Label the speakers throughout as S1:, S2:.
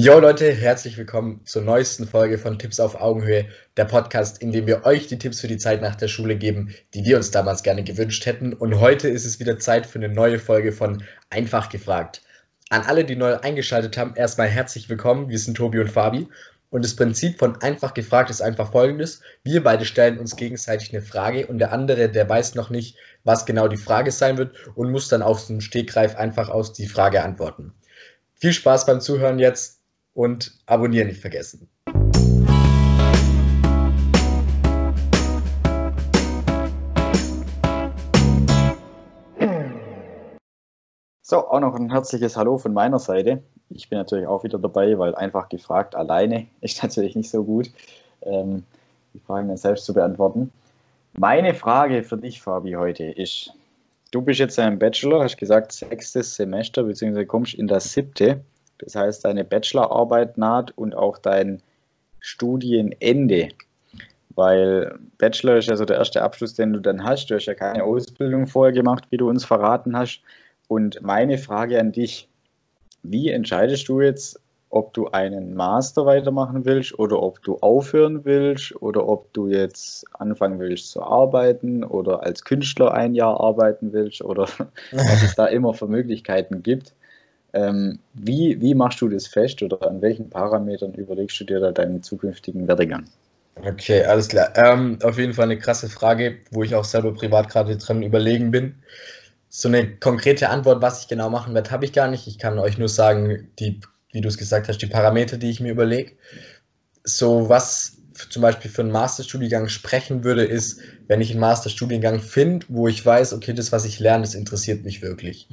S1: Jo Leute, herzlich willkommen zur neuesten Folge von Tipps auf Augenhöhe, der Podcast, in dem wir euch die Tipps für die Zeit nach der Schule geben, die wir uns damals gerne gewünscht hätten. Und heute ist es wieder Zeit für eine neue Folge von Einfach gefragt. An alle, die neu eingeschaltet haben, erstmal herzlich willkommen. Wir sind Tobi und Fabi. Und das Prinzip von einfach gefragt ist einfach folgendes. Wir beide stellen uns gegenseitig eine Frage und der andere, der weiß noch nicht, was genau die Frage sein wird und muss dann auf einem Stegreif einfach aus die Frage antworten. Viel Spaß beim Zuhören jetzt und abonnieren nicht vergessen.
S2: So, auch noch ein herzliches Hallo von meiner Seite. Ich bin natürlich auch wieder dabei, weil einfach gefragt alleine ist natürlich nicht so gut, ähm, die Fragen dann selbst zu beantworten. Meine Frage für dich, Fabi, heute ist, du bist jetzt ein Bachelor, hast gesagt sechstes Semester, beziehungsweise kommst in das siebte. Das heißt, deine Bachelorarbeit naht und auch dein Studienende. Weil Bachelor ist ja so der erste Abschluss, den du dann hast. Du hast ja keine Ausbildung vorher gemacht, wie du uns verraten hast. Und meine Frage an dich, wie entscheidest du jetzt, ob du einen Master weitermachen willst oder ob du aufhören willst oder ob du jetzt anfangen willst zu arbeiten oder als Künstler ein Jahr arbeiten willst oder was es da immer für Möglichkeiten gibt. Ähm, wie, wie machst du das fest oder an welchen Parametern überlegst du dir da deinen zukünftigen Werdegang?
S1: Okay, alles klar. Ähm, auf jeden Fall eine krasse Frage, wo ich auch selber privat gerade dran überlegen bin. So eine konkrete Antwort, was ich genau machen werde, habe ich gar nicht. Ich kann euch nur sagen, die, wie du es gesagt hast, die Parameter, die ich mir überlege. So was zum Beispiel für einen Masterstudiengang sprechen würde, ist, wenn ich einen Masterstudiengang finde, wo ich weiß, okay, das, was ich lerne, das interessiert mich wirklich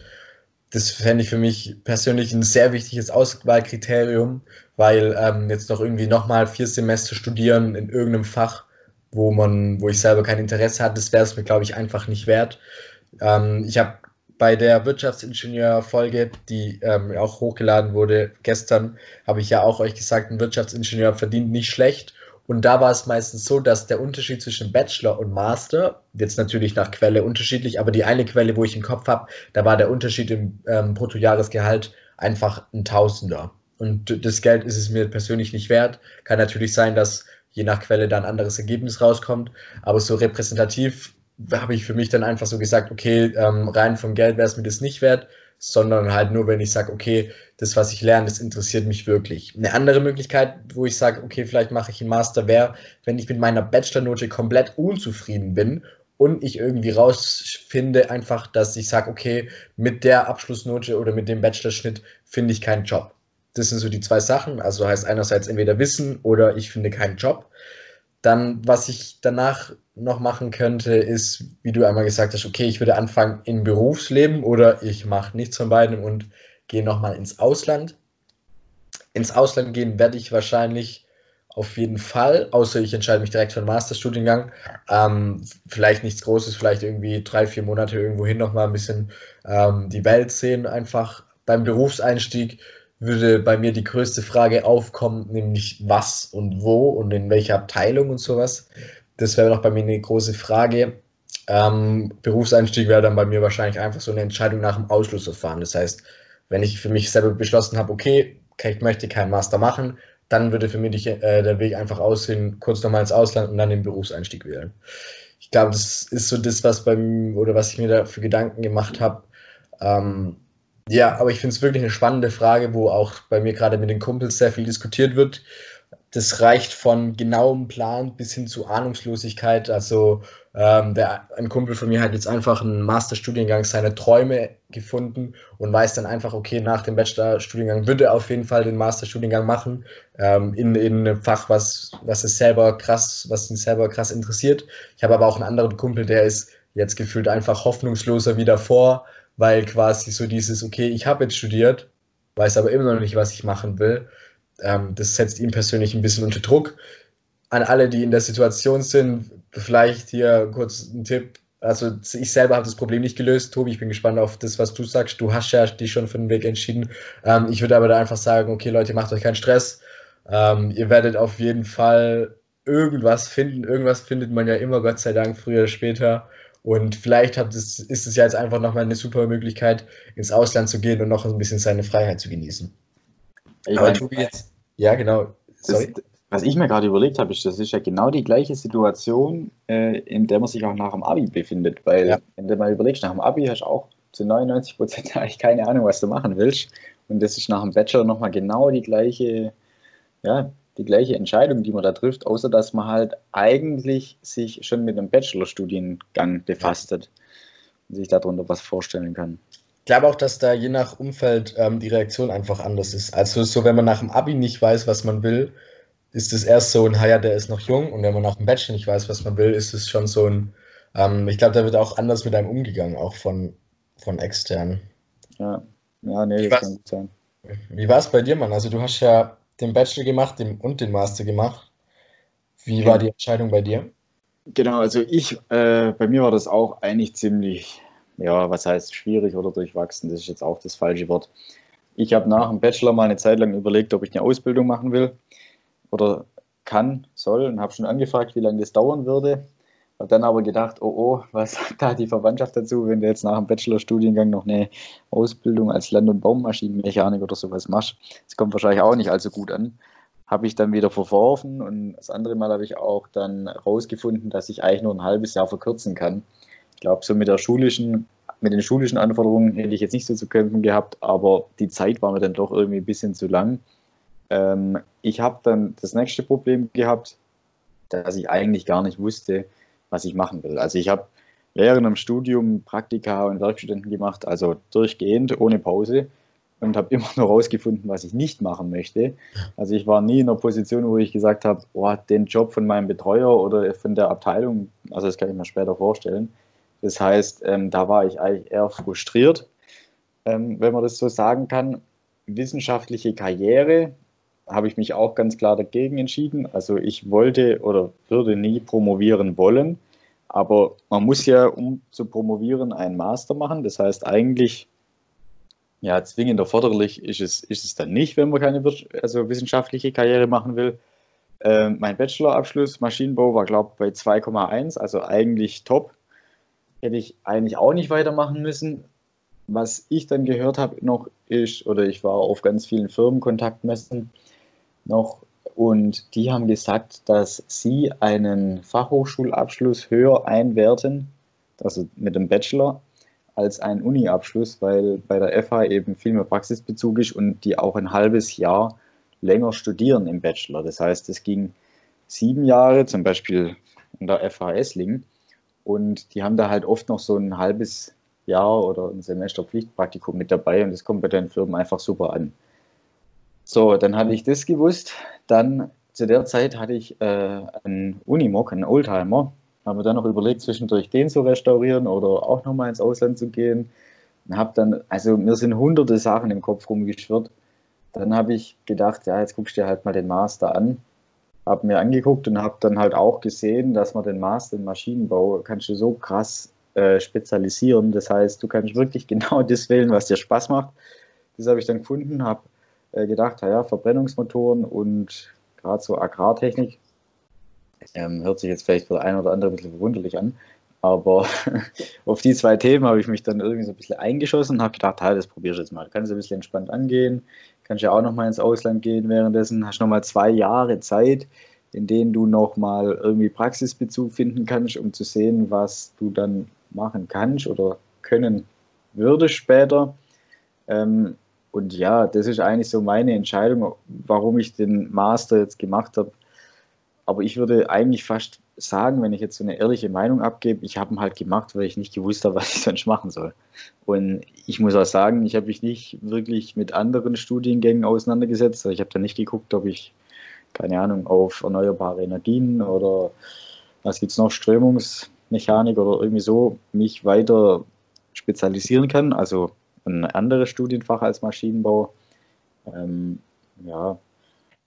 S1: das fände ich für mich persönlich ein sehr wichtiges Auswahlkriterium, weil ähm, jetzt noch irgendwie nochmal vier Semester studieren in irgendeinem Fach, wo man, wo ich selber kein Interesse hatte, das wäre es mir, glaube ich, einfach nicht wert. Ähm, ich habe bei der Wirtschaftsingenieur-Folge, die ähm, auch hochgeladen wurde gestern, habe ich ja auch euch gesagt, ein Wirtschaftsingenieur verdient nicht schlecht und da war es meistens so, dass der Unterschied zwischen Bachelor und Master, jetzt natürlich nach Quelle unterschiedlich, aber die eine Quelle, wo ich im Kopf habe, da war der Unterschied im ähm, Bruttojahresgehalt einfach ein Tausender. Und das Geld ist es mir persönlich nicht wert. Kann natürlich sein, dass je nach Quelle da ein anderes Ergebnis rauskommt, aber so repräsentativ habe ich für mich dann einfach so gesagt, okay, ähm, rein vom Geld wäre es mir das nicht wert sondern halt nur, wenn ich sage, okay, das, was ich lerne, das interessiert mich wirklich. Eine andere Möglichkeit, wo ich sage, okay, vielleicht mache ich einen Master, wäre, wenn ich mit meiner Bachelornote komplett unzufrieden bin und ich irgendwie rausfinde, einfach, dass ich sage, okay, mit der Abschlussnote oder mit dem Bachelorschnitt finde ich keinen Job. Das sind so die zwei Sachen. Also heißt einerseits entweder Wissen oder ich finde keinen Job. Dann, was ich danach noch machen könnte, ist, wie du einmal gesagt hast, okay, ich würde anfangen im Berufsleben oder ich mache nichts von beidem und gehe nochmal ins Ausland. Ins Ausland gehen werde ich wahrscheinlich auf jeden Fall, außer ich entscheide mich direkt für einen Masterstudiengang. Ähm, vielleicht nichts Großes, vielleicht irgendwie drei, vier Monate irgendwo hin nochmal ein bisschen ähm, die Welt sehen. Einfach beim Berufseinstieg würde bei mir die größte Frage aufkommen, nämlich was und wo und in welcher Abteilung und sowas. Das wäre noch bei mir eine große Frage. Ähm, Berufseinstieg wäre dann bei mir wahrscheinlich einfach so eine Entscheidung nach dem Ausschlussverfahren. Das heißt, wenn ich für mich selber beschlossen habe, okay, ich möchte keinen Master machen, dann würde für mich äh, der Weg einfach aussehen, kurz nochmal ins Ausland und dann den Berufseinstieg wählen. Ich glaube, das ist so das, was beim oder was ich mir da für Gedanken gemacht habe. Ähm, ja, aber ich finde es wirklich eine spannende Frage, wo auch bei mir gerade mit den Kumpels sehr viel diskutiert wird. Das reicht von genauem Plan bis hin zu Ahnungslosigkeit. Also ähm, der, ein Kumpel von mir hat jetzt einfach einen Masterstudiengang seiner Träume gefunden und weiß dann einfach, okay, nach dem Bachelorstudiengang würde er auf jeden Fall den Masterstudiengang machen ähm, in, in einem Fach, was, was es selber krass, was ihn selber krass interessiert. Ich habe aber auch einen anderen Kumpel, der ist jetzt gefühlt einfach hoffnungsloser wie davor weil quasi so dieses, okay, ich habe jetzt studiert, weiß aber immer noch nicht, was ich machen will. Ähm, das setzt ihn persönlich ein bisschen unter Druck. An alle, die in der Situation sind, vielleicht hier kurz ein Tipp. Also ich selber habe das Problem nicht gelöst. Tobi, ich bin gespannt auf das, was du sagst. Du hast ja dich schon für den Weg entschieden. Ähm, ich würde aber da einfach sagen, okay Leute, macht euch keinen Stress. Ähm, ihr werdet auf jeden Fall irgendwas finden. Irgendwas findet man ja immer, Gott sei Dank, früher oder später. Und vielleicht hat es, ist es ja jetzt einfach nochmal eine super Möglichkeit, ins Ausland zu gehen und noch ein bisschen seine Freiheit zu genießen. Ich Aber Tobi jetzt, ja genau,
S2: sorry. Das, was ich mir gerade überlegt habe, ist, das ist ja genau die gleiche Situation, äh, in der man sich auch nach dem Abi befindet. Weil, ja. wenn du mal überlegst, nach dem Abi hast du auch zu 99 Prozent eigentlich keine Ahnung, was du machen willst. Und das ist nach dem Bachelor nochmal genau die gleiche, ja, die gleiche Entscheidung, die man da trifft, außer dass man halt eigentlich sich schon mit einem Bachelorstudiengang befasst hat und sich darunter was vorstellen kann.
S1: Ich glaube auch, dass da je nach Umfeld ähm, die Reaktion einfach anders ist. Also so, wenn man nach dem Abi nicht weiß, was man will, ist es erst so ein, ja, der ist noch jung. Und wenn man nach dem Bachelor nicht weiß, was man will, ist es schon so ein, ähm, ich glaube, da wird auch anders mit einem umgegangen, auch von, von externen.
S2: Ja, ja nee, das kann gut sein.
S1: Wie war es bei dir, Mann? Also du hast ja den Bachelor gemacht und den Master gemacht. Wie war die Entscheidung bei dir?
S2: Genau, also ich, äh, bei mir war das auch eigentlich ziemlich, ja, was heißt schwierig oder durchwachsen, das ist jetzt auch das falsche Wort. Ich habe nach dem Bachelor mal eine Zeit lang überlegt, ob ich eine Ausbildung machen will oder kann, soll und habe schon angefragt, wie lange das dauern würde. Habe dann aber gedacht, oh oh, was sagt da die Verwandtschaft dazu, wenn du jetzt nach dem Bachelorstudiengang noch eine Ausbildung als Land- und Baummaschinenmechanik oder sowas machst. Das kommt wahrscheinlich auch nicht allzu gut an. Habe ich dann wieder verworfen und das andere Mal habe ich auch dann rausgefunden, dass ich eigentlich nur ein halbes Jahr verkürzen kann. Ich glaube, so mit der schulischen, mit den schulischen Anforderungen hätte ich jetzt nicht so zu kämpfen gehabt, aber die Zeit war mir dann doch irgendwie ein bisschen zu lang. Ähm, ich habe dann das nächste Problem gehabt, dass ich eigentlich gar nicht wusste, was ich machen will. Also ich habe während dem Studium Praktika und Werkstudenten gemacht, also durchgehend, ohne Pause und habe immer nur herausgefunden, was ich nicht machen möchte. Also ich war nie in einer Position, wo ich gesagt habe, oh, den Job von meinem Betreuer oder von der Abteilung, also das kann ich mir später vorstellen. Das heißt, ähm, da war ich eigentlich eher frustriert, ähm, wenn man das so sagen kann. Wissenschaftliche Karriere habe ich mich auch ganz klar dagegen entschieden. Also ich wollte oder würde nie promovieren wollen, aber man muss ja, um zu promovieren, einen Master machen. Das heißt eigentlich, ja, zwingend erforderlich ist es, ist es dann nicht, wenn man keine also wissenschaftliche Karriere machen will. Äh, mein Bachelorabschluss Maschinenbau war, glaube ich, bei 2,1, also eigentlich top. Hätte ich eigentlich auch nicht weitermachen müssen. Was ich dann gehört habe noch ist, oder ich war auf ganz vielen Firmenkontaktmessen, noch und die haben gesagt, dass sie einen Fachhochschulabschluss höher einwerten, also mit dem Bachelor, als einen Uni-Abschluss, weil bei der FH eben viel mehr Praxisbezug ist und die auch ein halbes Jahr länger studieren im Bachelor. Das heißt, es ging sieben Jahre, zum Beispiel in der FH Esslingen, und die haben da halt oft noch so ein halbes Jahr oder ein Semester Pflichtpraktikum mit dabei und das kommt bei den Firmen einfach super an. So, dann hatte ich das gewusst. Dann zu der Zeit hatte ich äh, einen Unimog, einen Oldtimer. Haben wir dann noch überlegt, zwischendurch den zu restaurieren oder auch nochmal ins Ausland zu gehen. Und habe dann, also mir sind hunderte Sachen im Kopf rumgeschwirrt. Dann habe ich gedacht, ja, jetzt guckst du dir halt mal den Master an. Habe mir angeguckt und habe dann halt auch gesehen, dass man den Master in Maschinenbau kannst du so krass äh, spezialisieren. Das heißt, du kannst wirklich genau das wählen, was dir Spaß macht. Das habe ich dann gefunden, habe äh, gedacht, ja, Verbrennungsmotoren und gerade so Agrartechnik. Ähm, hört sich jetzt vielleicht für ein oder andere ein bisschen verwunderlich an, aber auf die zwei Themen habe ich mich dann irgendwie so ein bisschen eingeschossen und habe gedacht, hey, das probierst du jetzt mal. Kannst du ein bisschen entspannt angehen, kannst ja auch noch mal ins Ausland gehen währenddessen, hast noch mal zwei Jahre Zeit, in denen du noch mal irgendwie Praxisbezug finden kannst, um zu sehen, was du dann machen kannst oder können würdest später. Ähm, und ja, das ist eigentlich so meine Entscheidung, warum ich den Master jetzt gemacht habe. Aber ich würde eigentlich fast sagen, wenn ich jetzt so eine ehrliche Meinung abgebe, ich habe ihn halt gemacht, weil ich nicht gewusst habe, was ich sonst machen soll. Und ich muss auch sagen, ich habe mich nicht wirklich mit anderen Studiengängen auseinandergesetzt. Ich habe da nicht geguckt, ob ich, keine Ahnung, auf erneuerbare Energien oder was gibt es noch, Strömungsmechanik oder irgendwie so, mich weiter spezialisieren kann. Also ein anderes Studienfach als Maschinenbau. Ähm, ja,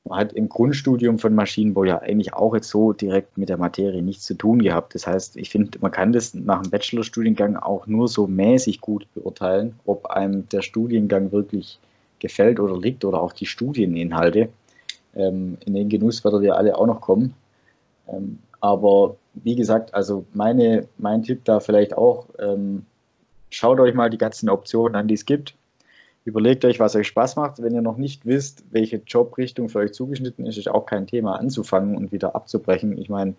S2: man hat im Grundstudium von Maschinenbau ja eigentlich auch jetzt so direkt mit der Materie nichts zu tun gehabt. Das heißt, ich finde, man kann das nach dem Bachelorstudiengang auch nur so mäßig gut beurteilen, ob einem der Studiengang wirklich gefällt oder liegt oder auch die Studieninhalte. Ähm, in den Genuss werden wir alle auch noch kommen. Ähm, aber wie gesagt, also meine, mein Tipp da vielleicht auch, ähm, schaut euch mal die ganzen Optionen an, die es gibt. Überlegt euch, was euch Spaß macht. Wenn ihr noch nicht wisst, welche Jobrichtung für euch zugeschnitten ist, ist auch kein Thema anzufangen und wieder abzubrechen. Ich meine,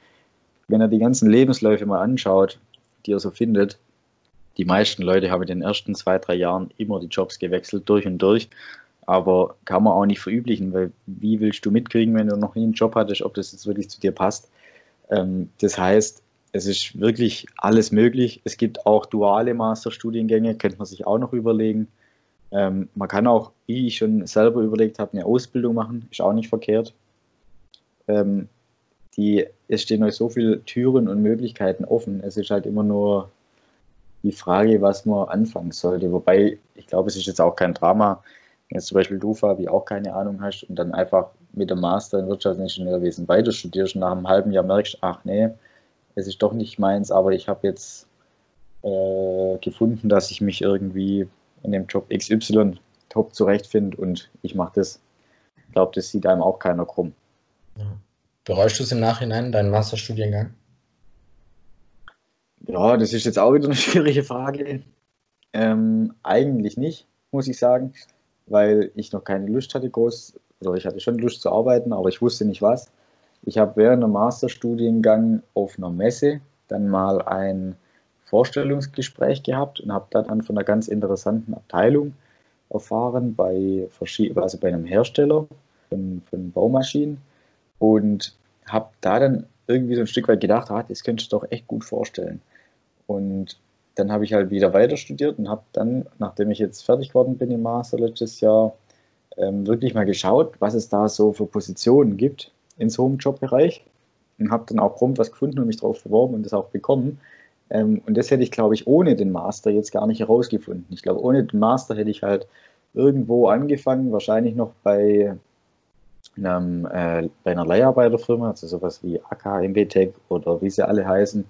S2: wenn ihr die ganzen Lebensläufe mal anschaut, die ihr so findet, die meisten Leute haben in den ersten zwei, drei Jahren immer die Jobs gewechselt, durch und durch. Aber kann man auch nicht verüblichen, weil wie willst du mitkriegen, wenn du noch nie einen Job hattest, ob das jetzt wirklich zu dir passt? Ähm, das heißt, es ist wirklich alles möglich. Es gibt auch duale Masterstudiengänge, könnte man sich auch noch überlegen. Ähm, man kann auch, wie ich schon selber überlegt habe, eine Ausbildung machen, ist auch nicht verkehrt. Ähm, die, es stehen euch so viele Türen und Möglichkeiten offen. Es ist halt immer nur die Frage, was man anfangen sollte. Wobei, ich glaube, es ist jetzt auch kein Drama, wenn jetzt zum Beispiel du, Fabi, auch keine Ahnung hast und dann einfach mit dem Master in Wirtschaftsingenieurwesen weiter studierst und nach einem halben Jahr merkst, ach nee, es ist doch nicht meins, aber ich habe jetzt äh, gefunden, dass ich mich irgendwie in dem Job XY top zurechtfinde und ich mache das. Ich glaube, das sieht einem auch keiner krumm.
S1: Ja. Bereust du es im Nachhinein, deinen Masterstudiengang?
S2: Ja, das ist jetzt auch wieder eine schwierige Frage. Ähm, eigentlich nicht, muss ich sagen, weil ich noch keine Lust hatte, groß, oder ich hatte schon Lust zu arbeiten, aber ich wusste nicht was. Ich habe während dem Masterstudiengang auf einer Messe dann mal ein Vorstellungsgespräch gehabt und habe da dann von einer ganz interessanten Abteilung erfahren bei, also bei einem Hersteller von, von Baumaschinen und habe da dann irgendwie so ein Stück weit gedacht, ah, das könntest du doch echt gut vorstellen. Und dann habe ich halt wieder weiter studiert und habe dann, nachdem ich jetzt fertig geworden bin im Master letztes Jahr, ähm, wirklich mal geschaut, was es da so für Positionen gibt ins Home-Job-Bereich und habe dann auch prompt was gefunden und mich darauf beworben und das auch bekommen. Ähm, und das hätte ich, glaube ich, ohne den Master jetzt gar nicht herausgefunden. Ich glaube, ohne den Master hätte ich halt irgendwo angefangen, wahrscheinlich noch bei, einem, äh, bei einer Leiharbeiterfirma, also sowas wie AK, MBTech oder wie sie alle heißen,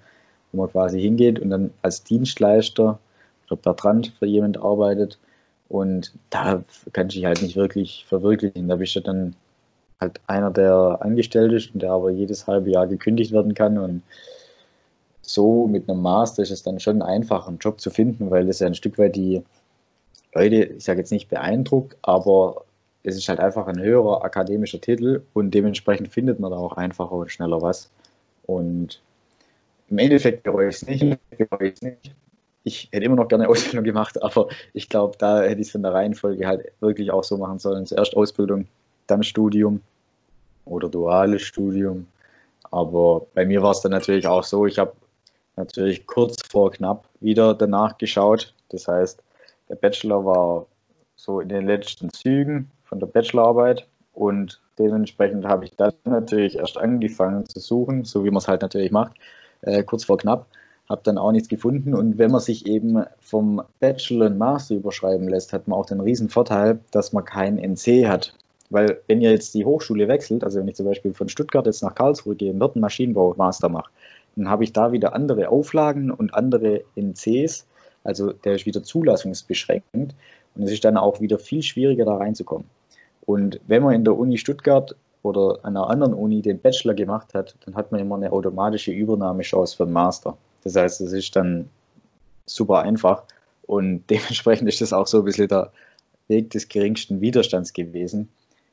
S2: wo man quasi hingeht und dann als Dienstleister oder Bertrand für jemand arbeitet. Und da kann ich halt nicht wirklich verwirklichen. Da bist du dann halt einer, der angestellt ist und der aber jedes halbe Jahr gekündigt werden kann. Und so mit einem Master ist es dann schon einfach, einen Job zu finden, weil es ja ein Stück weit die Leute, ich sage jetzt nicht beeindruckt, aber es ist halt einfach ein höherer akademischer Titel und dementsprechend findet man da auch einfacher und schneller was. Und im Endeffekt bereue ich es nicht, nicht. Ich hätte immer noch gerne Ausbildung gemacht, aber ich glaube, da hätte ich es von der Reihenfolge halt wirklich auch so machen sollen. Zuerst Ausbildung, dann Studium oder duales Studium. Aber bei mir war es dann natürlich auch so, ich habe natürlich kurz vor knapp wieder danach geschaut. Das heißt, der Bachelor war so in den letzten Zügen von der Bachelorarbeit und dementsprechend habe ich dann natürlich erst angefangen zu suchen, so wie man es halt natürlich macht, äh, kurz vor knapp. Habe dann auch nichts gefunden und wenn man sich eben vom Bachelor und Master überschreiben lässt, hat man auch den riesen Vorteil, dass man kein NC hat. Weil wenn ihr jetzt die Hochschule wechselt, also wenn ich zum Beispiel von Stuttgart jetzt nach Karlsruhe gehe und dort einen Maschinenbau-Master mache, dann habe ich da wieder andere Auflagen und andere NCs, also der ist wieder zulassungsbeschränkt und es ist dann auch wieder viel schwieriger da reinzukommen. Und wenn man in der Uni Stuttgart oder an einer anderen Uni den Bachelor gemacht hat, dann hat man immer eine automatische Übernahmechance für den Master. Das heißt, es ist dann super einfach und dementsprechend ist das auch so ein bisschen der Weg des geringsten Widerstands gewesen.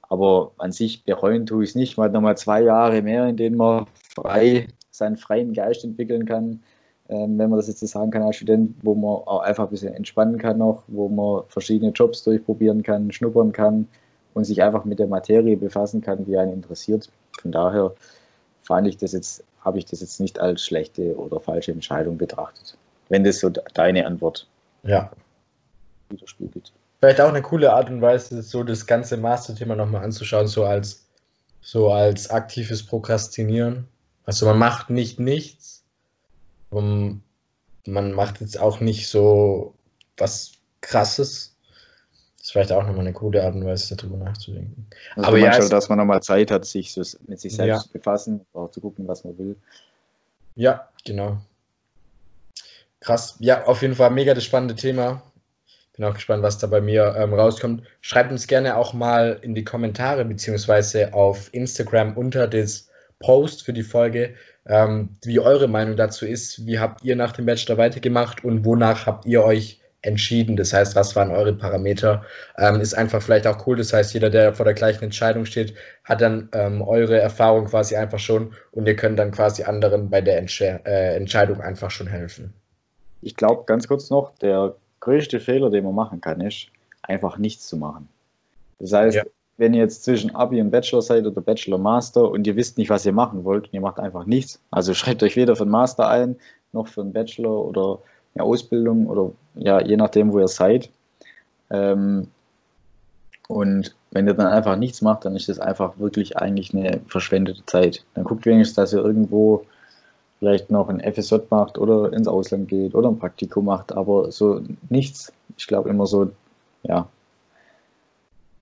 S2: Aber an sich bereuen tue ich es nicht. Man hat nochmal zwei Jahre mehr, in denen man frei seinen freien Geist entwickeln kann, ähm, wenn man das jetzt so sagen kann als Student, wo man auch einfach ein bisschen entspannen kann noch, wo man verschiedene Jobs durchprobieren kann, schnuppern kann und sich einfach mit der Materie befassen kann, die einen interessiert. Von daher fand ich das jetzt, habe ich das jetzt nicht als schlechte oder falsche Entscheidung betrachtet. Wenn das so deine Antwort
S1: ja. widerspiegelt vielleicht auch eine coole Art und Weise, so das ganze Master-Thema nochmal anzuschauen, so als, so als aktives Prokrastinieren. Also man macht nicht nichts. Man macht jetzt auch nicht so was Krasses. Das ist vielleicht auch nochmal eine coole Art und Weise, darüber nachzudenken.
S2: Also Aber ja, schon, dass man nochmal Zeit hat, sich so mit sich selbst ja. zu befassen, auch zu gucken, was man will.
S1: Ja, genau. Krass. Ja, auf jeden Fall mega das spannende Thema. Bin auch gespannt, was da bei mir ähm, rauskommt. Schreibt uns gerne auch mal in die Kommentare beziehungsweise auf Instagram unter das Post für die Folge, ähm, wie eure Meinung dazu ist. Wie habt ihr nach dem Bachelor weitergemacht und wonach habt ihr euch entschieden? Das heißt, was waren eure Parameter? Ähm, ist einfach vielleicht auch cool. Das heißt, jeder, der vor der gleichen Entscheidung steht, hat dann ähm, eure Erfahrung quasi einfach schon und ihr könnt dann quasi anderen bei der Entsch äh, Entscheidung einfach schon helfen.
S2: Ich glaube, ganz kurz noch, der größte Fehler, den man machen kann, ist, einfach nichts zu machen. Das heißt, ja. wenn ihr jetzt zwischen Abi und Bachelor seid oder Bachelor Master und ihr wisst nicht, was ihr machen wollt und ihr macht einfach nichts, also schreibt euch weder für einen Master ein, noch für einen Bachelor oder eine Ausbildung oder ja, je nachdem, wo ihr seid. Ähm, und wenn ihr dann einfach nichts macht, dann ist das einfach wirklich eigentlich eine verschwendete Zeit. Dann guckt wenigstens, dass ihr irgendwo vielleicht noch ein FSJ macht oder ins Ausland geht oder ein Praktikum macht, aber so nichts. Ich glaube immer so, ja,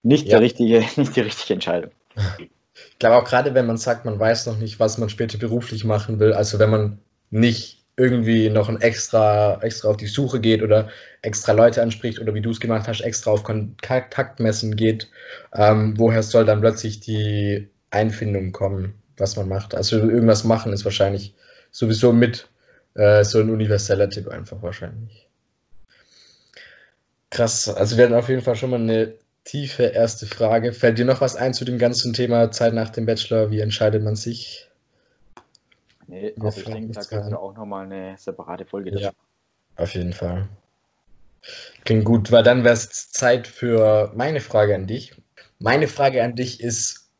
S2: nicht, ja. Der richtige, nicht die richtige Entscheidung.
S1: Ich glaube auch gerade, wenn man sagt, man weiß noch nicht, was man später beruflich machen will, also wenn man nicht irgendwie noch ein extra, extra auf die Suche geht oder extra Leute anspricht oder wie du es gemacht hast, extra auf Kontaktmessen geht, ähm, woher soll dann plötzlich die Einfindung kommen, was man macht? Also irgendwas machen ist wahrscheinlich sowieso mit äh, so ein universeller Tipp einfach wahrscheinlich. Krass, also wir hatten auf jeden Fall schon mal eine tiefe erste Frage. Fällt dir noch was ein zu dem ganzen Thema Zeit nach dem Bachelor? Wie entscheidet man sich?
S2: Nee, also ich denke, da können wir auch nochmal eine separate Folge
S1: dazu. Ja, auf jeden Fall. Klingt gut, weil dann wäre es Zeit für meine Frage an dich. Meine Frage an dich ist,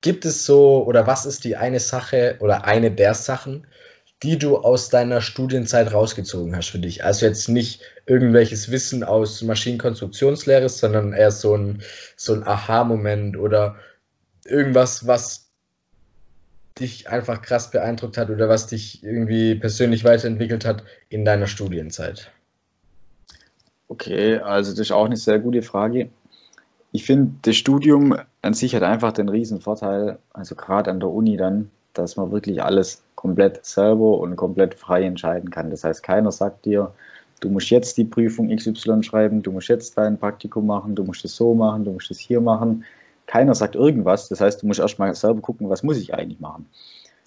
S1: gibt es so oder was ist die eine Sache oder eine der Sachen, die du aus deiner Studienzeit rausgezogen hast für dich? Also jetzt nicht irgendwelches Wissen aus Maschinenkonstruktionslehre, sondern eher so ein, so ein Aha-Moment oder irgendwas, was dich einfach krass beeindruckt hat oder was dich irgendwie persönlich weiterentwickelt hat in deiner Studienzeit?
S2: Okay, also das ist auch eine sehr gute Frage. Ich finde, das Studium an sich hat einfach den riesen Vorteil, also gerade an der Uni dann, dass man wirklich alles komplett selber und komplett frei entscheiden kann. Das heißt, keiner sagt dir, du musst jetzt die Prüfung XY schreiben, du musst jetzt dein Praktikum machen, du musst es so machen, du musst es hier machen keiner sagt irgendwas. Das heißt, du musst erstmal selber gucken, was muss ich eigentlich machen.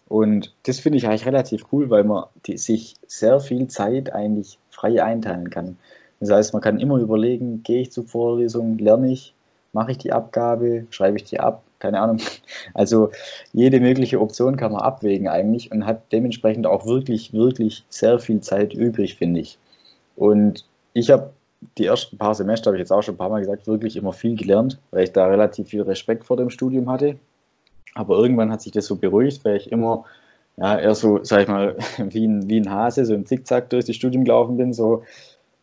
S2: Und das finde ich eigentlich relativ cool, weil man die, sich sehr viel Zeit eigentlich frei einteilen kann. Das heißt, man kann immer überlegen, gehe ich zur Vorlesung, lerne ich, mache ich die Abgabe, schreibe ich die ab, keine Ahnung. Also jede mögliche Option kann man abwägen eigentlich und hat dementsprechend auch wirklich, wirklich sehr viel Zeit übrig, finde ich. Und ich habe die ersten paar Semester, habe ich jetzt auch schon ein paar Mal gesagt, wirklich immer viel gelernt, weil ich da relativ viel Respekt vor dem Studium hatte. Aber irgendwann hat sich das so beruhigt, weil ich immer ja, eher so, sag ich mal, wie ein, wie ein Hase, so im Zickzack durch das Studium gelaufen bin. So,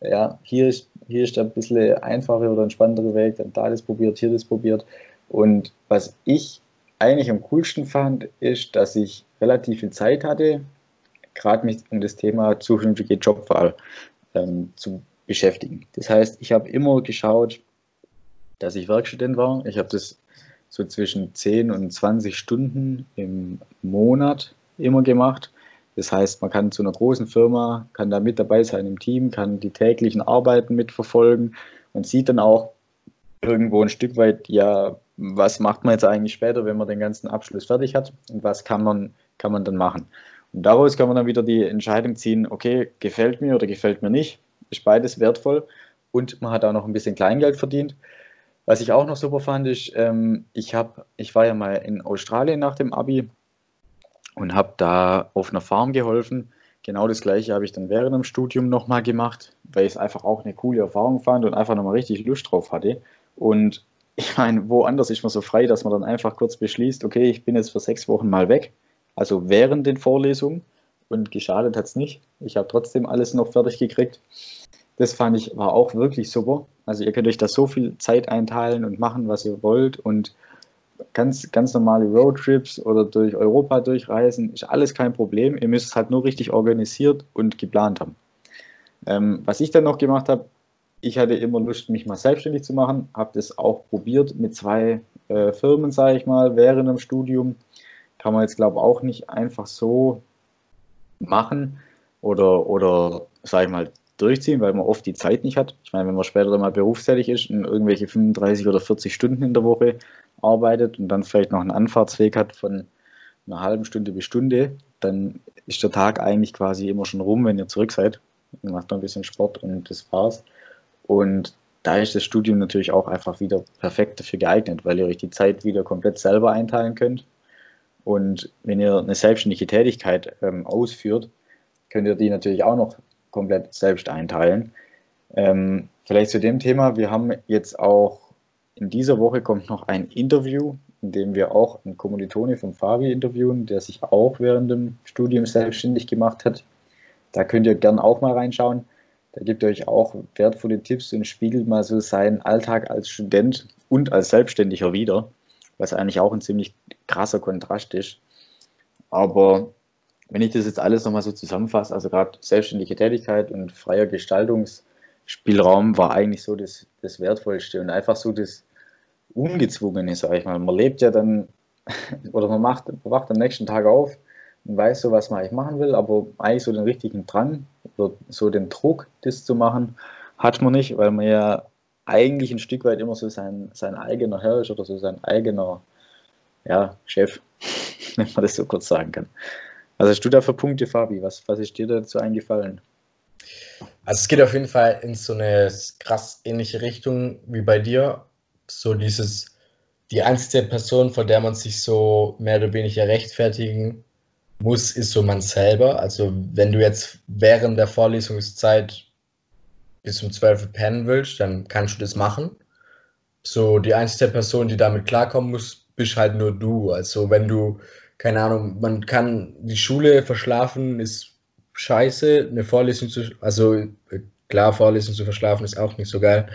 S2: ja, hier ist, hier ist ein bisschen einfacher oder entspanntere Weg, dann da das probiert, hier das probiert. Und was ich eigentlich am coolsten fand, ist, dass ich relativ viel Zeit hatte, gerade mich um das Thema zukünftige Jobwahl ähm, zu beschäftigen. Das heißt, ich habe immer geschaut, dass ich Werkstudent war. Ich habe das so zwischen 10 und 20 Stunden im Monat immer gemacht. Das heißt, man kann zu einer großen Firma, kann da mit dabei sein im Team, kann die täglichen Arbeiten mitverfolgen und sieht dann auch irgendwo ein Stück weit, ja, was macht man jetzt eigentlich später, wenn man den ganzen Abschluss fertig hat und was kann man, kann man dann machen. Und daraus kann man dann wieder die Entscheidung ziehen, okay, gefällt mir oder gefällt mir nicht ist beides wertvoll und man hat auch noch ein bisschen Kleingeld verdient. Was ich auch noch super fand, ist, ähm, ich, hab, ich war ja mal in Australien nach dem Abi und habe da auf einer Farm geholfen. Genau das gleiche habe ich dann während dem Studium nochmal gemacht, weil ich es einfach auch eine coole Erfahrung fand und einfach nochmal richtig Lust drauf hatte. Und ich meine, woanders ist man so frei, dass man dann einfach kurz beschließt, okay, ich bin jetzt für sechs Wochen mal weg, also während den Vorlesungen und geschadet hat es nicht. Ich habe trotzdem alles noch fertig gekriegt. Das fand ich, war auch wirklich super. Also ihr könnt euch da so viel Zeit einteilen und machen, was ihr wollt und ganz, ganz normale Roadtrips oder durch Europa durchreisen, ist alles kein Problem. Ihr müsst es halt nur richtig organisiert und geplant haben. Ähm, was ich dann noch gemacht habe, ich hatte immer Lust, mich mal selbstständig zu machen, habe das auch probiert mit zwei äh, Firmen, sage ich mal, während dem Studium. Kann man jetzt, glaube ich, auch nicht einfach so machen oder, oder sage ich mal, durchziehen, weil man oft die Zeit nicht hat. Ich meine, wenn man später mal berufstätig ist und irgendwelche 35 oder 40 Stunden in der Woche arbeitet und dann vielleicht noch einen Anfahrtsweg hat von einer halben Stunde bis Stunde, dann ist der Tag eigentlich quasi immer schon rum, wenn ihr zurück seid. Macht noch ein bisschen Sport und das war's. Und da ist das Studium natürlich auch einfach wieder perfekt dafür geeignet, weil ihr euch die Zeit wieder komplett selber einteilen könnt. Und wenn ihr eine selbstständige Tätigkeit ähm, ausführt, könnt ihr die natürlich auch noch komplett selbst einteilen. Ähm, vielleicht zu dem Thema, wir haben jetzt auch in dieser Woche kommt noch ein Interview, in dem wir auch einen Kommilitone von Fabi interviewen, der sich auch während dem Studium selbstständig gemacht hat. Da könnt ihr gerne auch mal reinschauen. Da gibt euch auch wertvolle Tipps und spiegelt mal so seinen Alltag als Student und als Selbstständiger wieder, was eigentlich auch ein ziemlich krasser Kontrast ist. Aber wenn ich das jetzt alles nochmal so zusammenfasse, also gerade selbstständige Tätigkeit und freier Gestaltungsspielraum war eigentlich so das, das Wertvollste und einfach so das Ungezwungene, sage ich mal. Man lebt ja dann, oder man, macht, man wacht am nächsten Tag auf und weiß so, was man eigentlich machen will, aber eigentlich so den richtigen Drang so den Druck, das zu machen, hat man nicht, weil man ja eigentlich ein Stück weit immer so sein, sein eigener Herr ist oder so sein eigener ja, Chef, wenn man das so kurz sagen kann. Also hast du da für Punkte, Fabi? Was, was ist dir dazu eingefallen?
S1: Also es geht auf jeden Fall in so eine krass ähnliche Richtung wie bei dir. So dieses, die einzige Person, vor der man sich so mehr oder weniger rechtfertigen muss, ist so man selber. Also wenn du jetzt während der Vorlesungszeit bis zum 12 pennen willst, dann kannst du das machen. So die einzige Person, die damit klarkommen muss, bist halt nur du. Also wenn du, keine Ahnung, man kann die Schule verschlafen, ist scheiße, eine Vorlesung zu, also klar, Vorlesung zu verschlafen ist auch nicht so geil.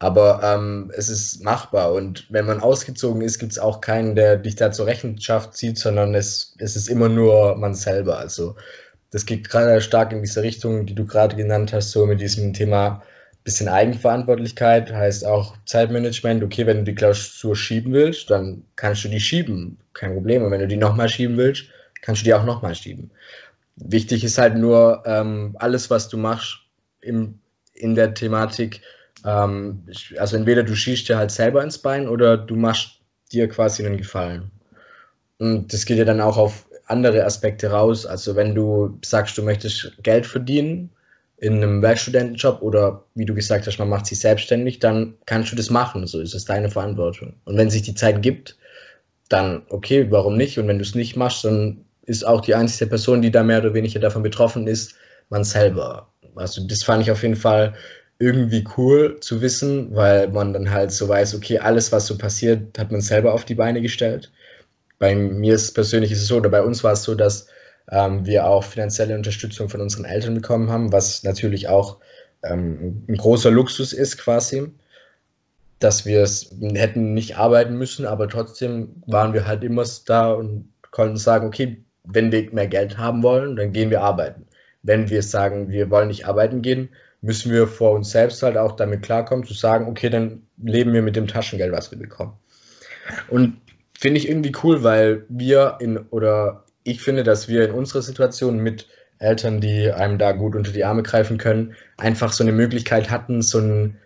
S1: Aber ähm, es ist machbar und wenn man ausgezogen ist, gibt es auch keinen, der dich da zur Rechenschaft zieht, sondern es, es ist immer nur man selber. Also das geht gerade stark in diese Richtung, die du gerade genannt hast, so mit diesem Thema bisschen Eigenverantwortlichkeit, heißt auch Zeitmanagement. Okay, wenn du die Klausur schieben willst, dann kannst du die schieben, kein Problem. Und wenn du die nochmal schieben willst, kannst du die auch nochmal schieben. Wichtig ist halt nur, ähm, alles, was du machst im, in der Thematik, ähm, also entweder du schießt dir halt selber ins Bein oder du machst dir quasi einen Gefallen. Und das geht ja dann auch auf andere Aspekte raus. Also wenn du sagst, du möchtest Geld verdienen in einem Werkstudentenjob oder wie du gesagt hast, man macht sich selbstständig, dann kannst du das machen. So ist es deine Verantwortung. Und wenn sich die Zeit gibt, dann okay, warum nicht? Und wenn du es nicht machst, dann ist auch die einzige Person, die da mehr oder weniger davon betroffen ist, man selber. Also das fand ich auf jeden Fall irgendwie cool zu wissen, weil man dann halt so weiß, okay, alles, was so passiert, hat man selber auf die Beine gestellt. Bei mir ist persönlich ist es so, oder bei uns war es so, dass ähm, wir auch finanzielle Unterstützung von unseren Eltern bekommen haben, was natürlich auch ähm, ein großer Luxus ist quasi, dass wir es hätten nicht arbeiten müssen, aber trotzdem waren wir halt immer da und konnten sagen, okay, wenn wir mehr Geld haben wollen, dann gehen wir arbeiten. Wenn wir sagen, wir wollen nicht arbeiten gehen, müssen wir vor uns selbst halt auch damit klarkommen, zu sagen, okay, dann leben wir mit dem Taschengeld, was wir bekommen. Und finde ich irgendwie cool, weil wir in, oder ich finde, dass wir in unserer Situation mit Eltern, die einem da gut unter die Arme greifen können, einfach so eine Möglichkeit hatten, so ein,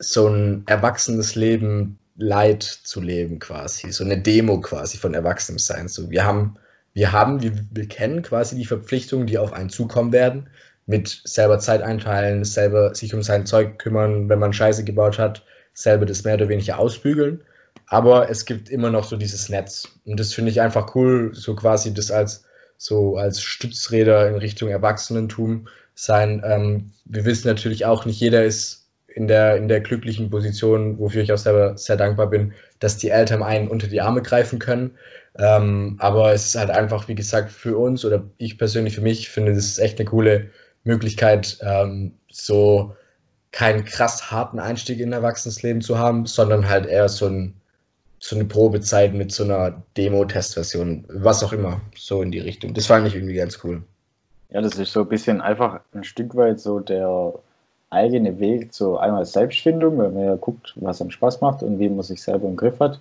S1: so ein erwachsenes Leben Leid zu leben quasi, so eine Demo quasi von Erwachsenensein. So, wir haben, wir haben, wir, wir kennen quasi die Verpflichtungen, die auf einen zukommen werden mit selber Zeit einteilen, selber sich um sein Zeug kümmern, wenn man Scheiße gebaut hat, selber das mehr oder weniger ausbügeln. Aber es gibt immer noch so dieses Netz. Und das finde ich einfach cool, so quasi das als so als Stützräder in Richtung Erwachsenentum sein. Ähm, wir wissen natürlich auch, nicht jeder ist in der, in der glücklichen Position, wofür ich auch selber sehr dankbar bin, dass die Eltern einen unter die Arme greifen können. Ähm, aber es ist halt einfach, wie gesagt, für uns oder ich persönlich für mich finde, das ist echt eine coole Möglichkeit, ähm, so keinen krass harten Einstieg in Erwachsenenleben zu haben, sondern halt eher so, ein, so eine Probezeit mit so einer Demo-Testversion, was auch immer, so in die Richtung. Das fand ich irgendwie ganz cool.
S2: Ja, das ist so ein bisschen einfach ein Stück weit so der eigene Weg zu einmal Selbstfindung, wenn man ja guckt, was einem Spaß macht und wie man sich selber im Griff hat.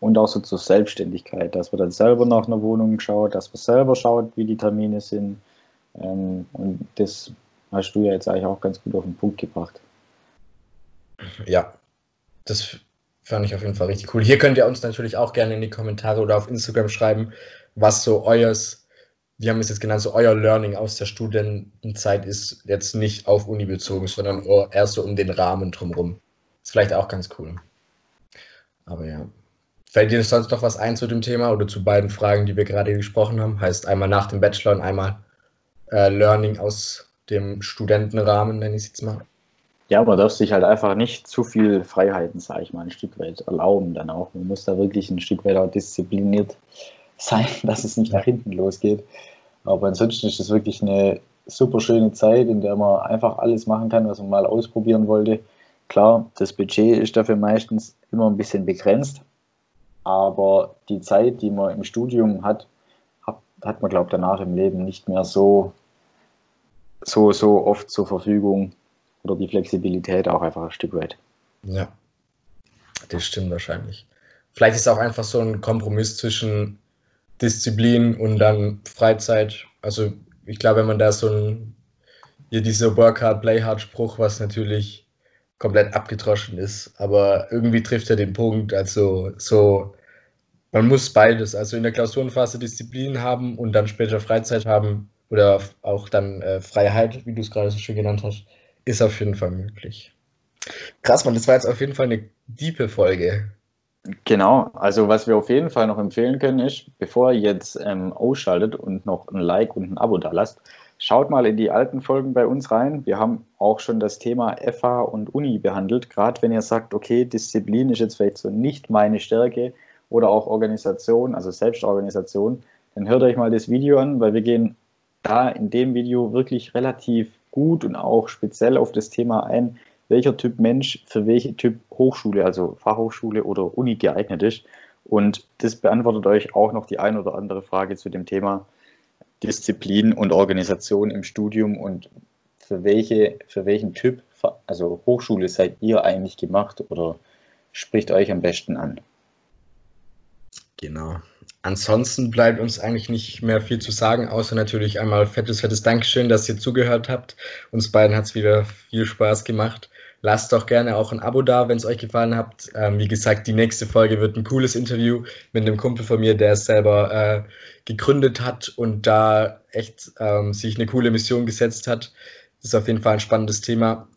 S2: Und auch so zur Selbstständigkeit, dass man dann selber nach einer Wohnung schaut, dass man selber schaut, wie die Termine sind, ähm, und das hast du ja jetzt eigentlich auch ganz gut auf den Punkt gebracht.
S1: Ja, das fand ich auf jeden Fall richtig cool. Hier könnt ihr uns natürlich auch gerne in die Kommentare oder auf Instagram schreiben, was so euers wir haben es jetzt genannt, so euer Learning aus der Studentenzeit ist jetzt nicht auf Uni bezogen, sondern eher so um den Rahmen drumherum. Ist vielleicht auch ganz cool. Aber ja. Fällt dir sonst noch was ein zu dem Thema oder zu beiden Fragen, die wir gerade gesprochen haben? Heißt einmal nach dem Bachelor und einmal äh, Learning aus dem Studentenrahmen, nenne ich es jetzt mal.
S2: Ja, man darf sich halt einfach nicht zu viel Freiheiten, sage ich mal, ein Stück weit erlauben dann auch. Man muss da wirklich ein Stück weit auch diszipliniert sein, dass es nicht nach hinten losgeht. Aber ansonsten ist es wirklich eine super schöne Zeit, in der man einfach alles machen kann, was man mal ausprobieren wollte. Klar, das Budget ist dafür meistens immer ein bisschen begrenzt, aber die Zeit, die man im Studium hat, hat man, glaube ich, danach im Leben nicht mehr so, so, so oft zur Verfügung oder die Flexibilität auch einfach ein Stück weit.
S1: Ja, das stimmt wahrscheinlich. Vielleicht ist auch einfach so ein Kompromiss zwischen Disziplin und dann Freizeit. Also ich glaube, wenn man da so ein, hier dieser Work hard, play hard Spruch, was natürlich komplett abgedroschen ist, aber irgendwie trifft er den Punkt. Also so, man muss beides, also in der Klausurenphase Disziplin haben und dann später Freizeit haben oder auch dann äh, Freiheit, wie du es gerade so schön genannt hast, ist auf jeden Fall möglich. Krass, man, das war jetzt auf jeden Fall eine diepe Folge.
S2: Genau, also was wir auf jeden Fall noch empfehlen können ist, bevor ihr jetzt ähm, ausschaltet und noch ein Like und ein Abo da lasst, schaut mal in die alten Folgen bei uns rein. Wir haben auch schon das Thema FH und Uni behandelt. Gerade wenn ihr sagt, okay, Disziplin ist jetzt vielleicht so nicht meine Stärke oder auch Organisation, also Selbstorganisation, dann hört euch mal das Video an, weil wir gehen da in dem Video wirklich relativ gut und auch speziell auf das Thema ein, welcher Typ Mensch für welche Typ Hochschule, also Fachhochschule oder Uni geeignet ist. Und das beantwortet euch auch noch die ein oder andere Frage zu dem Thema Disziplin und Organisation im Studium und für, welche, für welchen Typ, also Hochschule seid ihr eigentlich gemacht oder spricht euch am besten an?
S1: Genau. Ansonsten bleibt uns eigentlich nicht mehr viel zu sagen, außer natürlich einmal fettes, fettes Dankeschön, dass ihr zugehört habt. Uns beiden hat es wieder viel Spaß gemacht. Lasst doch gerne auch ein Abo da, wenn es euch gefallen hat. Ähm, wie gesagt, die nächste Folge wird ein cooles Interview mit einem Kumpel von mir, der es selber äh, gegründet hat und da echt ähm, sich eine coole Mission gesetzt hat. Ist auf jeden Fall ein spannendes Thema.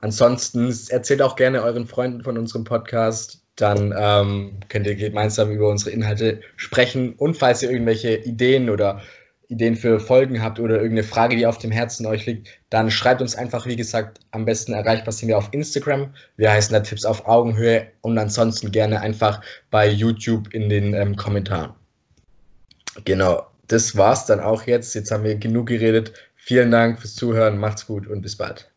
S1: Ansonsten erzählt auch gerne euren Freunden von unserem Podcast dann ähm, könnt ihr gemeinsam über unsere Inhalte sprechen. Und falls ihr irgendwelche Ideen oder Ideen für Folgen habt oder irgendeine Frage, die auf dem Herzen euch liegt, dann schreibt uns einfach, wie gesagt, am besten erreichbar sind wir auf Instagram. Wir heißen da Tipps auf Augenhöhe und ansonsten gerne einfach bei YouTube in den ähm, Kommentaren. Genau, das war's dann auch jetzt. Jetzt haben wir genug geredet. Vielen Dank fürs Zuhören, macht's gut und bis bald.